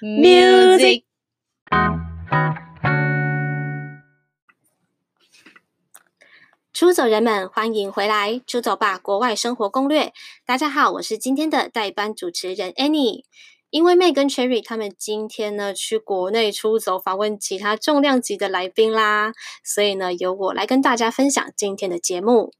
music。出走人们，欢迎回来！出走吧，国外生活攻略。大家好，我是今天的代班主持人 Annie。因为 May 跟 Cherry 他们今天呢去国内出走访问其他重量级的来宾啦，所以呢由我来跟大家分享今天的节目。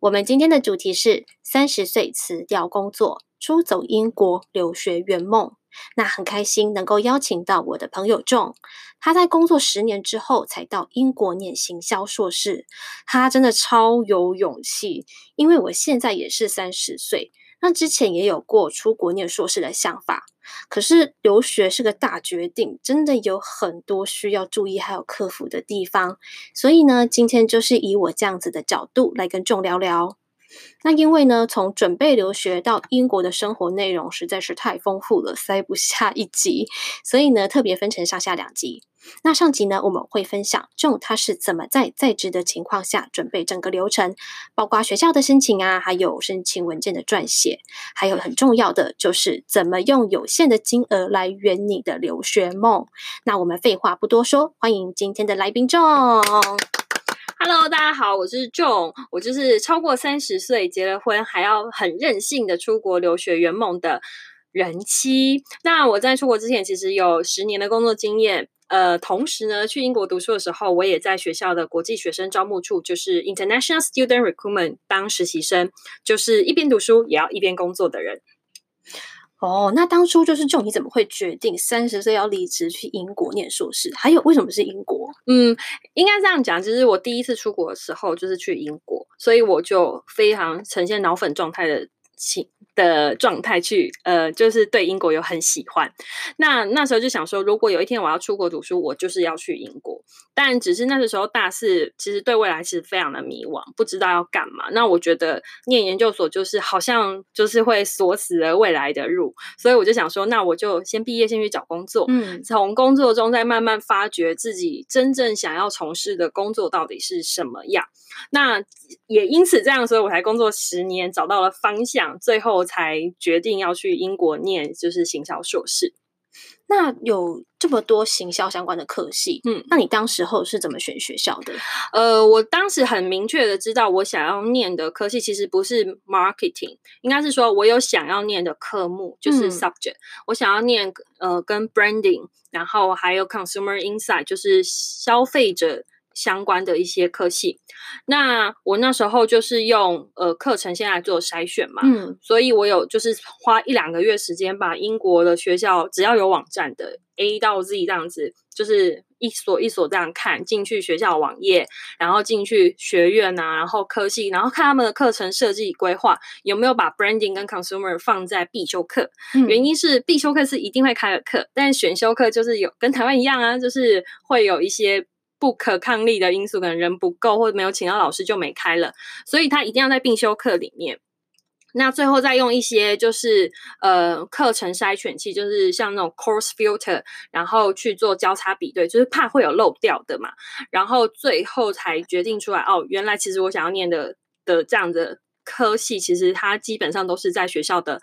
我们今天的主题是三十岁辞掉工作，出走英国留学圆梦。那很开心能够邀请到我的朋友仲他在工作十年之后才到英国念行销硕士，他真的超有勇气。因为我现在也是三十岁，那之前也有过出国念硕士的想法，可是留学是个大决定，真的有很多需要注意还有克服的地方。所以呢，今天就是以我这样子的角度来跟仲聊聊。那因为呢，从准备留学到英国的生活内容实在是太丰富了，塞不下一集，所以呢，特别分成上下两集。那上集呢，我们会分享 John 他是怎么在在职的情况下准备整个流程，包括学校的申请啊，还有申请文件的撰写，还有很重要的就是怎么用有限的金额来圆你的留学梦。那我们废话不多说，欢迎今天的来宾 John。Hello，大家好，我是 John，我就是超过三十岁结了婚还要很任性的出国留学圆梦的人妻。那我在出国之前其实有十年的工作经验，呃，同时呢去英国读书的时候，我也在学校的国际学生招募处，就是 International Student Recruitment 当实习生，就是一边读书也要一边工作的人。哦，那当初就是就你怎么会决定三十岁要离职去英国念硕士？还有为什么是英国？嗯，应该这样讲，就是我第一次出国的时候就是去英国，所以我就非常呈现脑粉状态的情。的状态去，呃，就是对英国有很喜欢。那那时候就想说，如果有一天我要出国读书，我就是要去英国。但只是那个时候大四，其实对未来其实非常的迷惘，不知道要干嘛。那我觉得念研究所就是好像就是会锁死了未来的路，所以我就想说，那我就先毕业，先去找工作。嗯，从工作中再慢慢发掘自己真正想要从事的工作到底是什么样。那也因此这样，所以我才工作十年，找到了方向，最后才决定要去英国念，就是行销硕士。那有这么多行销相关的科系，嗯，那你当时候是怎么选学校的？呃，我当时很明确的知道，我想要念的科系其实不是 marketing，应该是说我有想要念的科目，就是 subject，嗯，我想要念呃跟 branding，然后还有 consumer insight，就是消费者。相关的一些科系，那我那时候就是用呃课程先来做筛选嘛，嗯，所以我有就是花一两个月时间把英国的学校只要有网站的 A 到 Z 这样子，就是一所一所这样看进去学校网页，然后进去学院啊，然后科系，然后看他们的课程设计规划有没有把 branding 跟 consumer 放在必修课，嗯，原因是必修课是一定会开的课，但选修课就是有跟台湾一样啊，就是会有一些。不可抗力的因素，可能人不够或者没有请到老师就没开了，所以他一定要在必修课里面。那最后再用一些就是呃课程筛选器，就是像那种 course filter，然后去做交叉比对，就是怕会有漏掉的嘛。然后最后才决定出来，哦，原来其实我想要念的的这样的科系，其实它基本上都是在学校的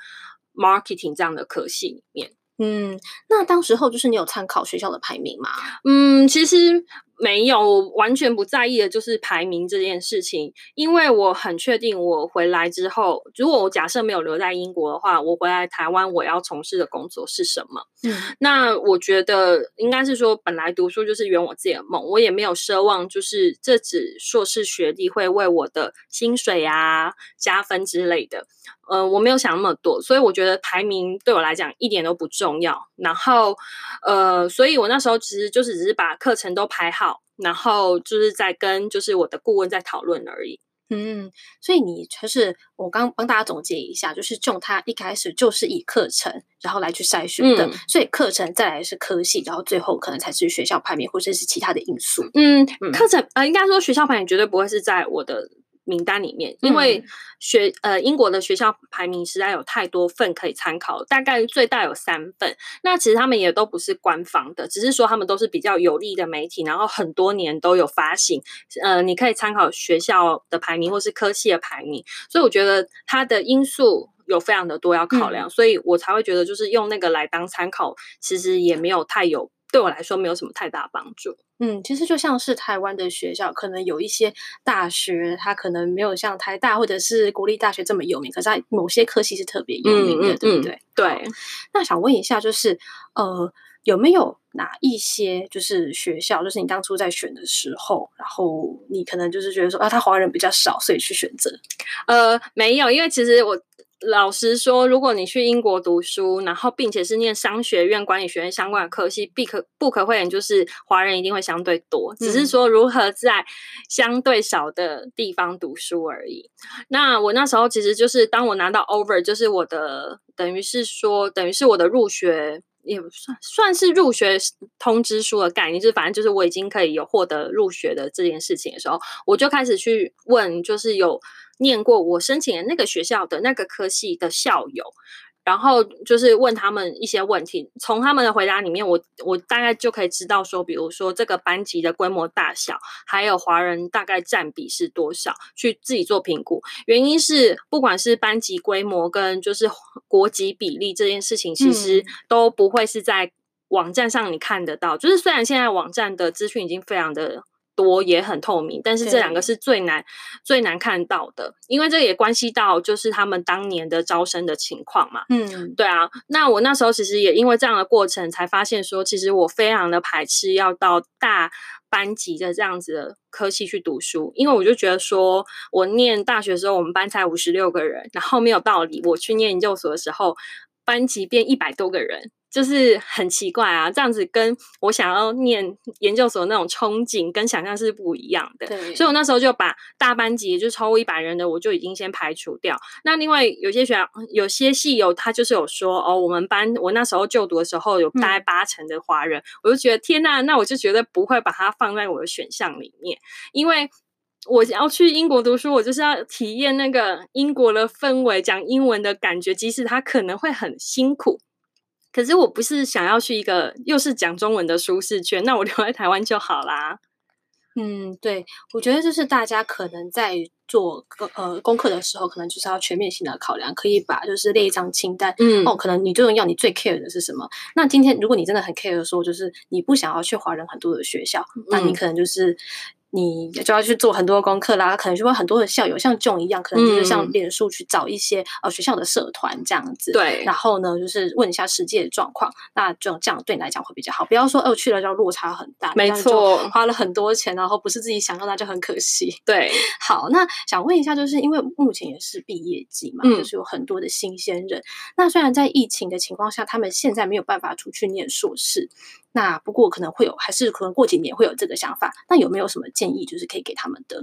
marketing 这样的科系里面。嗯，那当时候就是你有参考学校的排名吗？嗯，其实。没有，完全不在意的就是排名这件事情，因为我很确定，我回来之后，如果我假设没有留在英国的话，我回来台湾，我要从事的工作是什么？嗯，那我觉得应该是说，本来读书就是圆我自己的梦，我也没有奢望，就是这只硕士学历会为我的薪水啊加分之类的。呃，我没有想那么多，所以我觉得排名对我来讲一点都不重要。然后，呃，所以我那时候其实就是只是把课程都排好，然后就是在跟就是我的顾问在讨论而已。嗯，所以你就是我刚帮大家总结一下，就是 John 他一开始就是以课程然后来去筛选的，嗯、所以课程再来是科系，然后最后可能才是学校排名或者是其他的因素。嗯，嗯课程呃，应该说学校排名绝对不会是在我的。名单里面，因为学呃英国的学校排名实在有太多份可以参考，大概最大有三份。那其实他们也都不是官方的，只是说他们都是比较有利的媒体，然后很多年都有发行。呃，你可以参考学校的排名或是科系的排名。所以我觉得它的因素有非常的多要考量，嗯、所以我才会觉得就是用那个来当参考，其实也没有太有对我来说没有什么太大帮助。嗯，其实就像是台湾的学校，可能有一些大学，它可能没有像台大或者是国立大学这么有名，可是它某些科系是特别有名的，嗯、对不对？嗯、对。那想问一下，就是呃，有没有哪一些就是学校，就是你当初在选的时候，然后你可能就是觉得说啊，他华人比较少，所以去选择？呃，没有，因为其实我。老实说，如果你去英国读书，然后并且是念商学院、管理学院相关的科系，必可不可讳言就是华人一定会相对多，只是说如何在相对少的地方读书而已。那我那时候其实就是当我拿到 over，就是我的等于是说，等于是我的入学也不算算是入学通知书的概念，就是反正就是我已经可以有获得入学的这件事情的时候，我就开始去问，就是有。念过我申请的那个学校的那个科系的校友，然后就是问他们一些问题，从他们的回答里面我，我我大概就可以知道说，比如说这个班级的规模大小，还有华人大概占比是多少，去自己做评估。原因是不管是班级规模跟就是国籍比例这件事情，其实都不会是在网站上你看得到。嗯、就是虽然现在网站的资讯已经非常的。多也很透明，但是这两个是最难最难看到的，因为这也关系到就是他们当年的招生的情况嘛。嗯，对啊。那我那时候其实也因为这样的过程，才发现说，其实我非常的排斥要到大班级的这样子的科系去读书，因为我就觉得说，我念大学的时候，我们班才五十六个人，然后没有道理，我去念研究所的时候，班级变一百多个人。就是很奇怪啊，这样子跟我想要念研究所那种憧憬跟想象是不一样的。对，所以我那时候就把大班级就超过一百人的，我就已经先排除掉。那另外有些学校有些系有他就是有说哦，我们班我那时候就读的时候有大概八成的华人，嗯、我就觉得天呐，那我就觉得不会把它放在我的选项里面，因为我要去英国读书，我就是要体验那个英国的氛围，讲英文的感觉，即使他可能会很辛苦。可是我不是想要去一个又是讲中文的舒适圈，那我留在台湾就好啦。嗯，对，我觉得就是大家可能在做呃功课的时候，可能就是要全面性的考量，可以把就是列一张清单。嗯，哦，可能你最重要，你最 care 的是什么？那今天如果你真的很 care 说，就是你不想要去华人很多的学校，嗯、那你可能就是。你就要去做很多功课啦，可能就会很多的校友像 John 一样，可能就是像脸书去找一些、嗯、呃学校的社团这样子。对，然后呢，就是问一下实际的状况，那就这样对你来讲会比较好。不要说哦去了就落差很大，没错，花了很多钱，然后不是自己想要，那就很可惜。对，好，那想问一下，就是因为目前也是毕业季嘛，嗯、就是有很多的新鲜人。那虽然在疫情的情况下，他们现在没有办法出去念硕士。那不过可能会有，还是可能过几年会有这个想法。那有没有什么建议，就是可以给他们的？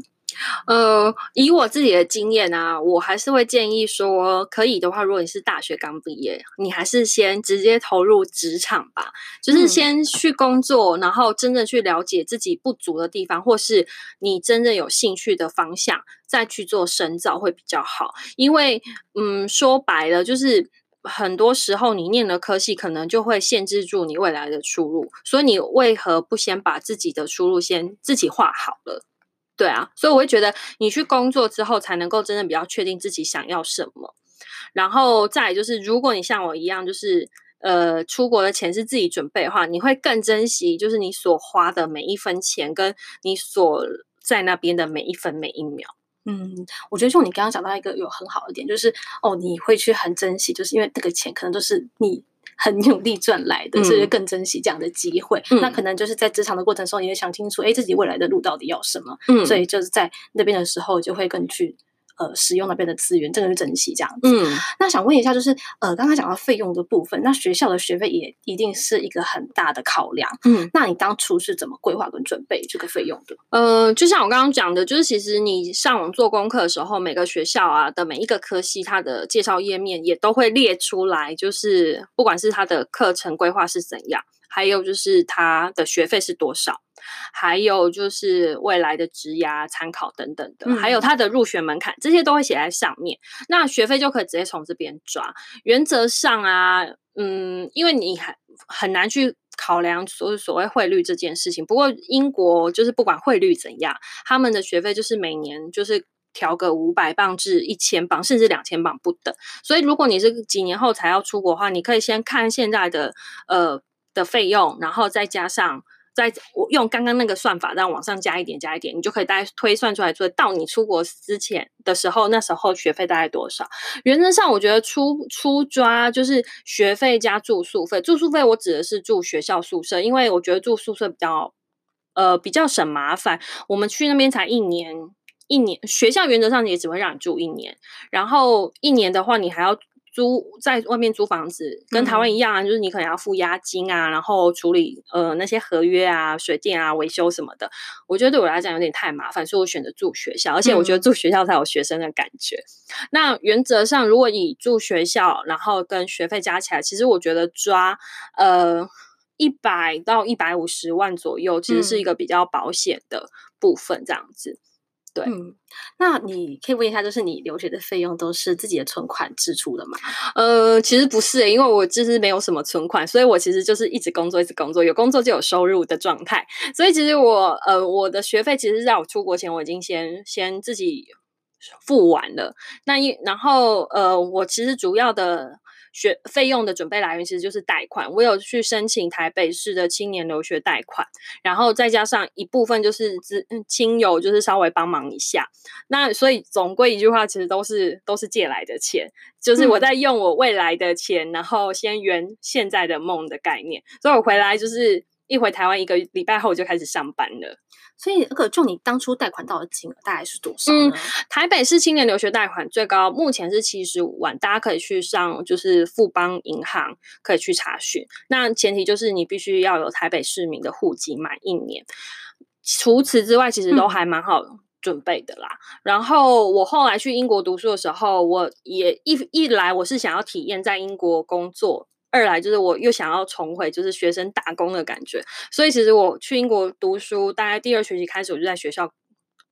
呃，以我自己的经验啊，我还是会建议说，可以的话，如果你是大学刚毕业，你还是先直接投入职场吧，就是先去工作，嗯、然后真正去了解自己不足的地方，或是你真正有兴趣的方向，再去做深造会比较好。因为，嗯，说白了就是。很多时候，你念的科系可能就会限制住你未来的出路，所以你为何不先把自己的出路先自己画好了？对啊，所以我会觉得你去工作之后，才能够真正比较确定自己想要什么。然后再就是，如果你像我一样，就是呃，出国的钱是自己准备的话，你会更珍惜，就是你所花的每一分钱，跟你所在那边的每一分每一秒。嗯，我觉得就你刚刚讲到一个有很好的点，就是哦，你会去很珍惜，就是因为这个钱可能都是你很努力赚来的，所以更珍惜这样的机会。嗯、那可能就是在职场的过程中，你会想清楚，哎，自己未来的路到底要什么？嗯，所以就是在那边的时候，就会更去。呃，使用那边的资源，这个是珍惜这样子。嗯，那想问一下，就是呃，刚刚讲到费用的部分，那学校的学费也一定是一个很大的考量。嗯，那你当初是怎么规划跟准备这个费用的？呃，就像我刚刚讲的，就是其实你上网做功课的时候，每个学校啊的每一个科系，它的介绍页面也都会列出来，就是不管是它的课程规划是怎样，还有就是它的学费是多少。还有就是未来的职涯参考等等的，嗯、还有它的入学门槛，这些都会写在上面。那学费就可以直接从这边抓。原则上啊，嗯，因为你还很难去考量所所谓汇率这件事情。不过英国就是不管汇率怎样，他们的学费就是每年就是调个五百磅至一千磅，甚至两千磅不等。所以如果你是几年后才要出国的话，你可以先看现在的呃的费用，然后再加上。在我用刚刚那个算法，让往上加一点，加一点，你就可以大概推算出来，说到你出国之前的时候，那时候学费大概多少？原则上，我觉得出出抓就是学费加住宿费。住宿费我指的是住学校宿舍，因为我觉得住宿舍比较呃比较省麻烦。我们去那边才一年，一年学校原则上也只会让你住一年，然后一年的话，你还要。租在外面租房子，跟台湾一样啊，嗯、就是你可能要付押金啊，然后处理呃那些合约啊、水电啊、维修什么的。我觉得对我来讲有点太麻烦，所以我选择住学校，而且我觉得住学校才有学生的感觉。嗯、那原则上，如果以住学校，然后跟学费加起来，其实我觉得抓呃一百到一百五十万左右，其实是一个比较保险的部分，这样子。嗯对，嗯，那你可以问一下，就是你留学的费用都是自己的存款支出的吗？呃，其实不是欸，因为我就是没有什么存款，所以我其实就是一直工作，一直工作，有工作就有收入的状态。所以其实我呃，我的学费其实在我出国前我已经先先自己付完了。那一然后呃，我其实主要的。学费用的准备来源其实就是贷款，我有去申请台北市的青年留学贷款，然后再加上一部分就是资亲友就是稍微帮忙一下，那所以总归一句话，其实都是都是借来的钱，就是我在用我未来的钱，然后先圆现在的梦的概念，所以我回来就是。一回台湾一个礼拜后我就开始上班了，所以那个就你当初贷款到的金额大概是多少？嗯，台北市青年留学贷款最高目前是七十五万，大家可以去上就是富邦银行可以去查询。那前提就是你必须要有台北市民的户籍满一年，除此之外其实都还蛮好准备的啦。嗯、然后我后来去英国读书的时候，我也一一来我是想要体验在英国工作。二来就是我又想要重回就是学生打工的感觉，所以其实我去英国读书，大概第二学期开始我就在学校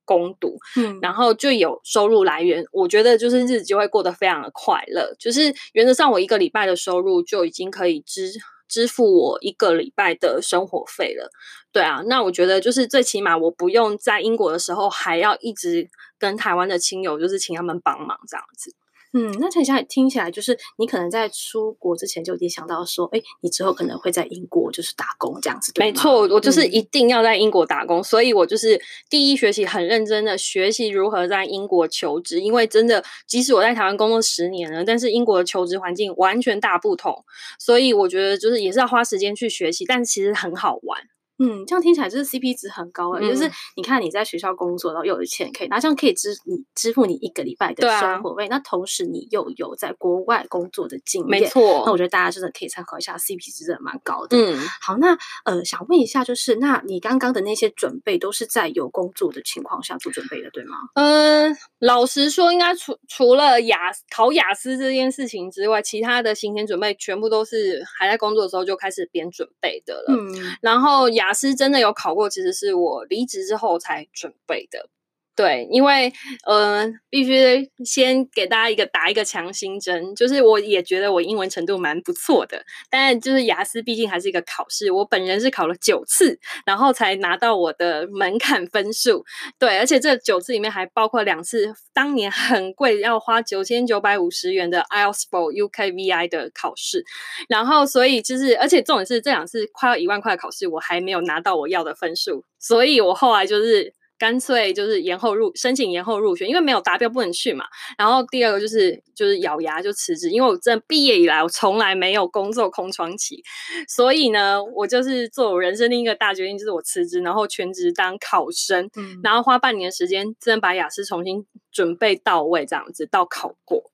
攻读，嗯，然后就有收入来源，我觉得就是日子就会过得非常的快乐，就是原则上我一个礼拜的收入就已经可以支支付我一个礼拜的生活费了，对啊，那我觉得就是最起码我不用在英国的时候还要一直跟台湾的亲友就是请他们帮忙这样子。嗯，那听起来听起来就是你可能在出国之前就已经想到说，哎，你之后可能会在英国就是打工这样子，没错，我就是？一定要在英国打工，嗯、所以我就是第一学期很认真的学习如何在英国求职，因为真的，即使我在台湾工作十年了，但是英国的求职环境完全大不同，所以我觉得就是也是要花时间去学习，但其实很好玩。嗯，这样听起来就是 CP 值很高诶、欸，嗯、就是你看你在学校工作，然后又有钱可以拿，这样可以支你支付你一个礼拜的生活费。啊、那同时你又有在国外工作的经验，没错。那我觉得大家真的可以参考一下，CP 值真的蛮高的。嗯，好，那呃，想问一下，就是那你刚刚的那些准备都是在有工作的情况下做准备的，对吗？嗯，老实说，应该除除了雅考雅思这件事情之外，其他的行前准备全部都是还在工作的时候就开始边准备的了。嗯，然后雅。雅思真的有考过，其实是我离职之后才准备的。对，因为呃，必须先给大家一个打一个强心针，就是我也觉得我英文程度蛮不错的，但就是雅思毕竟还是一个考试，我本人是考了九次，然后才拿到我的门槛分数。对，而且这九次里面还包括两次当年很贵，要花九千九百五十元的 IELTS UKVI 的考试，然后所以就是，而且重点是这两次快要一万块的考试，我还没有拿到我要的分数，所以我后来就是。干脆就是延后入申请延后入学，因为没有达标不能去嘛。然后第二个就是就是咬牙就辞职，因为我真的毕业以来我从来没有工作空窗期，所以呢，我就是做我人生另一个大决定，就是我辞职，然后全职当考生，嗯、然后花半年时间真的把雅思重新准备到位，这样子到考过。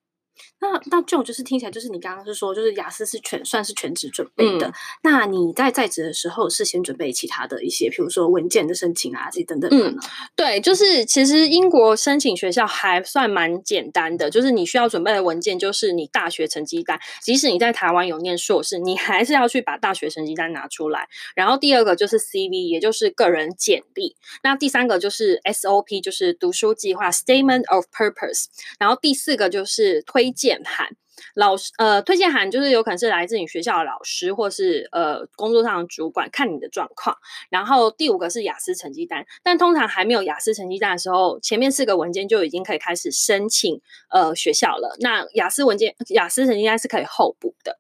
那那这种就是听起来就是你刚刚是说，就是雅思是全算是全职准备的。嗯、那你在在职的时候是先准备其他的一些，比如说文件的申请啊这些等等。嗯，对，就是其实英国申请学校还算蛮简单的，就是你需要准备的文件就是你大学成绩单，即使你在台湾有念硕士，你还是要去把大学成绩单拿出来。然后第二个就是 CV，也就是个人简历。那第三个就是 SOP，就是读书计划 （Statement of Purpose）。然后第四个就是推荐函，老师呃推荐函就是有可能是来自你学校的老师或是呃工作上的主管看你的状况。然后第五个是雅思成绩单，但通常还没有雅思成绩单的时候，前面四个文件就已经可以开始申请呃学校了。那雅思文件雅思成绩单是可以候补的。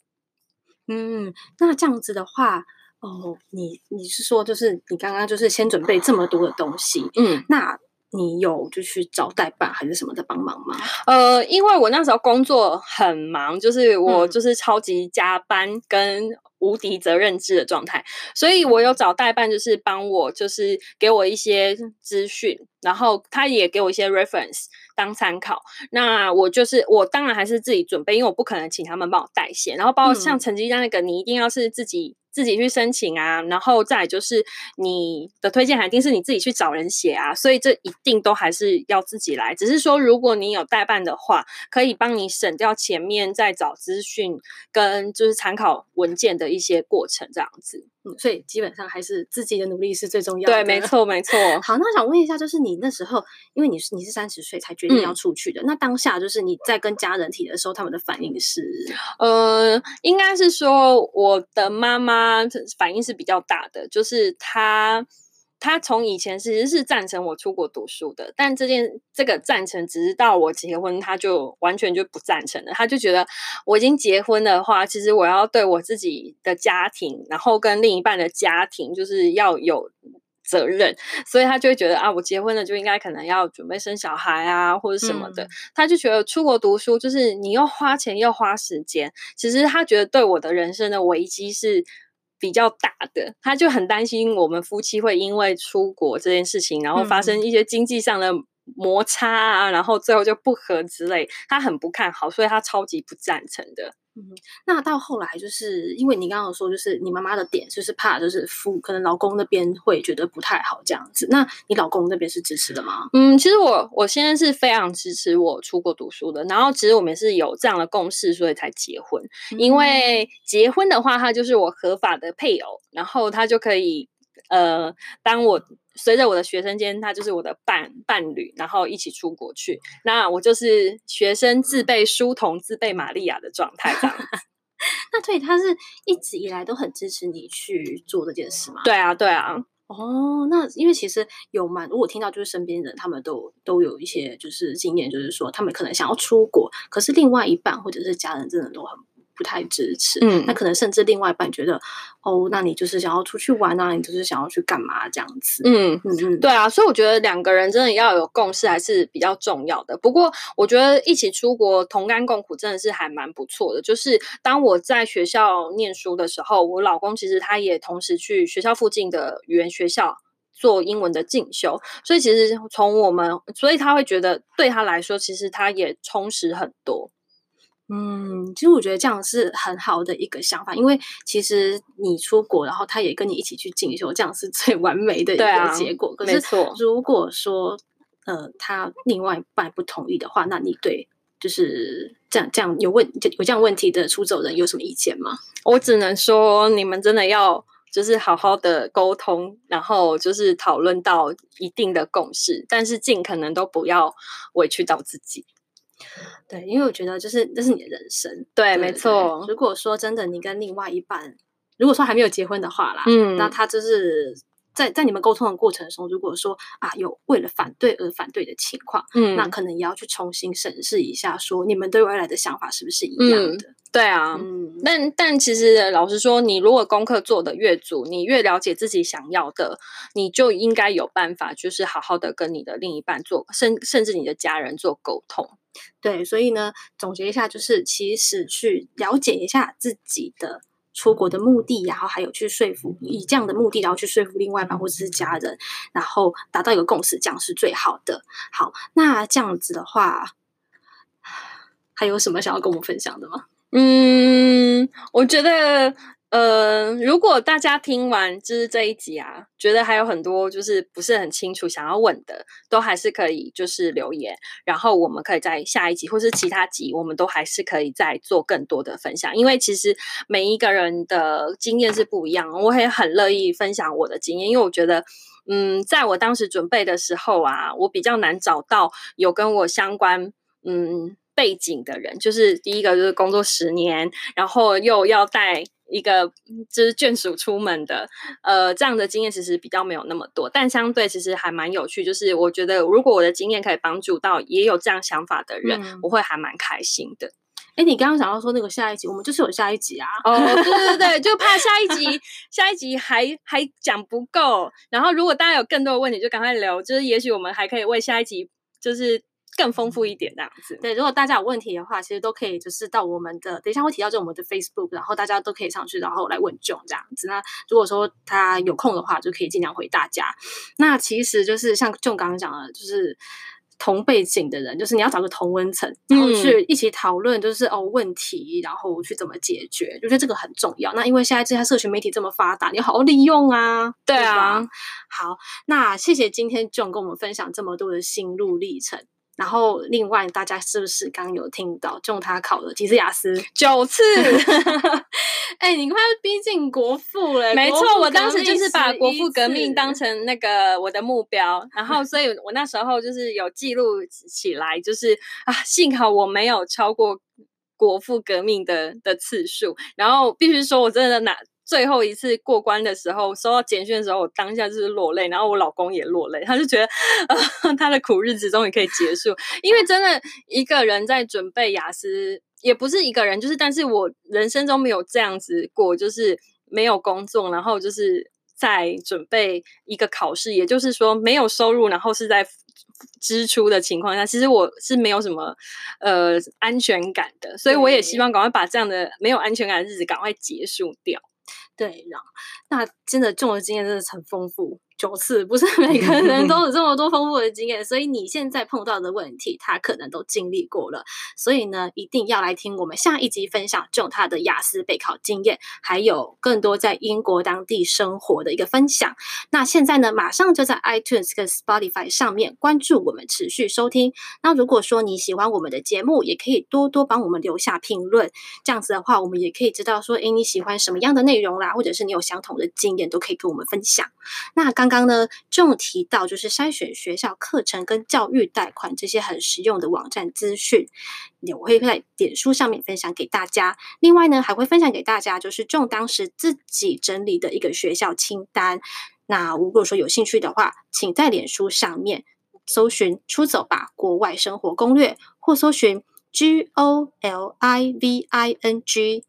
嗯，那这样子的话，哦，你你是说就是你刚刚就是先准备这么多的东西，嗯，那。你有就去找代办还是什么的帮忙吗？呃，因为我那时候工作很忙，就是我就是超级加班跟无敌责任制的状态，所以我有找代办，就是帮我，就是给我一些资讯，然后他也给我一些 reference 当参考。那我就是我当然还是自己准备，因为我不可能请他们帮我代写，然后包括像成绩单那个，你一定要是自己。自己去申请啊，然后再就是你的推荐函一定是你自己去找人写啊，所以这一定都还是要自己来。只是说，如果你有代办的话，可以帮你省掉前面在找资讯跟就是参考文件的一些过程，这样子。嗯，所以基本上还是自己的努力是最重要的。对，没错，没错。好，那我想问一下，就是你那时候，因为你是你是三十岁才决定要出去的，嗯，那当下就是你在跟家人提的时候，他们的反应是？呃，应该是说我的妈妈。反应是比较大的，就是他他从以前其实是赞成我出国读书的，但这件这个赞成，只是到我结婚，他就完全就不赞成了。他就觉得我已经结婚的话，其实我要对我自己的家庭，然后跟另一半的家庭，就是要有责任，所以他就会觉得啊，我结婚了就应该可能要准备生小孩啊，或者什么的。嗯。他就觉得出国读书就是你又花钱又花时间，其实他觉得对我的人生的危机是。比较大的，他就很担心我们夫妻会因为出国这件事情，然后发生一些经济上的摩擦啊，嗯、然后最后就不和之类，他很不看好，所以他超级不赞成的。嗯，那到后来就是因为你刚刚说，就是你妈妈的点就是怕，就是夫可能老公那边会觉得不太好这样子。那你老公那边是支持的吗？嗯，其实我我现在是非常支持我出国读书的。然后其实我们是有这样的共识，所以才结婚。嗯、因为结婚的话，他就是我合法的配偶，然后他就可以呃，当我。随着我的学生间，他就是我的伴伴侣，然后一起出国去。那我就是学生自备书童，自备玛利亚的状态这样。那对，他是一直以来都很支持你去做这件事吗？对啊，对啊。哦，那因为其实有蛮，如果听到就是身边人他们都都有一些就是经验，就是说他们可能想要出国，可是另外一半或者是家人真的都很。不太支持，嗯，那可能甚至另外一半觉得，哦，那你就是想要出去玩啊，你就是想要去干嘛这样子，嗯嗯嗯，对啊，所以我觉得两个人真的要有共识还是比较重要的。不过我觉得一起出国同甘共苦真的是还蛮不错的。就是当我在学校念书的时候，我老公其实他也同时去学校附近的语言学校做英文的进修，所以其实从我们，所以他会觉得对他来说，其实他也充实很多。嗯，其实我觉得这样是很好的一个想法，因为其实你出国，然后他也跟你一起去进修，这样是最完美的一个结果。对啊，没错。可是如果说呃他另外一半不同意的话，那你对就是这样这样有问有这样问题的出走人有什么意见吗？我只能说你们真的要就是好好的沟通，然后就是讨论到一定的共识，但是尽可能都不要委屈到自己。对，因为我觉得就是这是你的人生，对，对没错。如果说真的你跟另外一半，如果说还没有结婚的话啦，嗯，那他就是在在你们沟通的过程中，如果说啊有为了反对而反对的情况，嗯，那可能也要去重新审视一下，说你们对未来的想法是不是一样的。嗯对啊，嗯，但但其实老实说，你如果功课做的越足，你越了解自己想要的，你就应该有办法，就是好好的跟你的另一半做，甚甚至你的家人做沟通。对，所以呢，总结一下，就是其实去了解一下自己的出国的目的，然后还有去说服以这样的目的，然后去说服另外一半或者是家人，然后达到一个共识，这样是最好的。好，那这样子的话，还有什么想要跟我们分享的吗？嗯，我觉得，呃，如果大家听完就是这一集啊，觉得还有很多就是不是很清楚想要问的，都还是可以就是留言，然后我们可以在下一集或是其他集，我们都还是可以再做更多的分享。因为其实每一个人的经验是不一样，我也很乐意分享我的经验，因为我觉得，嗯，在我当时准备的时候啊，我比较难找到有跟我相关，嗯。背景的人，就是第一个就是工作十年，然后又要带一个就是眷属出门的，呃，这样的经验其实比较没有那么多，但相对其实还蛮有趣。就是我觉得如果我的经验可以帮助到也有这样想法的人，嗯、我会还蛮开心的。哎，你刚刚想要说那个下一集，我们就是有下一集啊。哦，对对对，就怕下一集下一集还还讲不够。然后如果大家有更多的问题，就赶快留，就是也许我们还可以为下一集就是。更丰富一点这样子，对。如果大家有问题的话，其实都可以就是到我们的，等一下会提到就我们的 Facebook，然后大家都可以上去，然后来问 John 这样子。那如果说他有空的话，就可以尽量回大家。那其实就是像 John 刚刚讲的，就是同背景的人，就是你要找个同温层，然后去一起讨论，就是、嗯、哦问题，然后去怎么解决，就觉得这个很重要。那因为现在这些社群媒体这么发达，你好好利用啊。对啊。好，那谢谢今天 John 跟我们分享这么多的心路历程。然后，另外大家是不是刚有听到，就他考了几次雅思？九次。哎、欸，你快要逼近国父了。没错，我当时就是把国父革命当成那个我的目标，然后，所以我那时候就是有记录起来，就是啊，幸好我没有超过国父革命的的次数。然后，必须说我真的拿。最后一次过关的时候，收到简讯的时候，我当下就是落泪，然后我老公也落泪，他就觉得，呃，他的苦日子终于可以结束。因为真的一个人在准备雅思，也不是一个人，就是，但是我人生中没有这样子过，就是没有工作，然后就是在准备一个考试，也就是说没有收入，然后是在支出的情况下，其实我是没有什么呃安全感的，所以我也希望赶快把这样的没有安全感的日子赶快结束掉。对，然后那真的中的经验真的很丰富。九次不是每个人都有这么多丰富的经验，所以你现在碰到的问题，他可能都经历过了。所以呢，一定要来听我们下一集分享，就他的雅思备考经验，还有更多在英国当地生活的一个分享。那现在呢，马上就在 iTunes 跟 Spotify 上面关注我们，持续收听。那如果说你喜欢我们的节目，也可以多多帮我们留下评论，这样子的话，我们也可以知道说，诶，你喜欢什么样的内容啦，或者是你有相同的经验，都可以跟我们分享。那刚。刚刚呢，就提到就是筛选学校课程跟教育贷款这些很实用的网站资讯，我会在脸书上面分享给大家。另外呢，还会分享给大家就是就当时自己整理的一个学校清单。那如果说有兴趣的话，请在脸书上面搜寻“出走吧国外生活攻略”或搜寻 “G O L I V I N G”。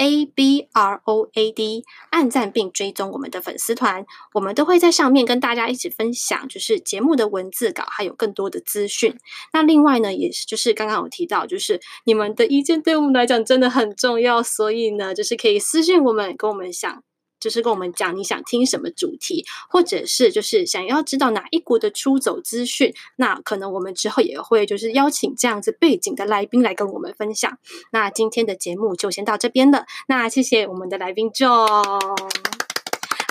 A B R O A D，按赞并追踪我们的粉丝团，我们都会在上面跟大家一起分享，就是节目的文字稿，还有更多的资讯。那另外呢，也是就是刚刚有提到，就是你们的意见对我们来讲真的很重要，所以呢，就是可以私信我们，跟我们想。就是跟我们讲你想听什么主题，或者是就是想要知道哪一国的出走资讯，那可能我们之后也会就是邀请这样子背景的来宾来跟我们分享。那今天的节目就先到这边了，那谢谢我们的来宾 Joe，。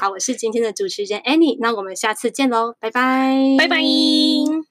好，我是今天的主持人 Annie，那我们下次见喽，拜拜，拜拜。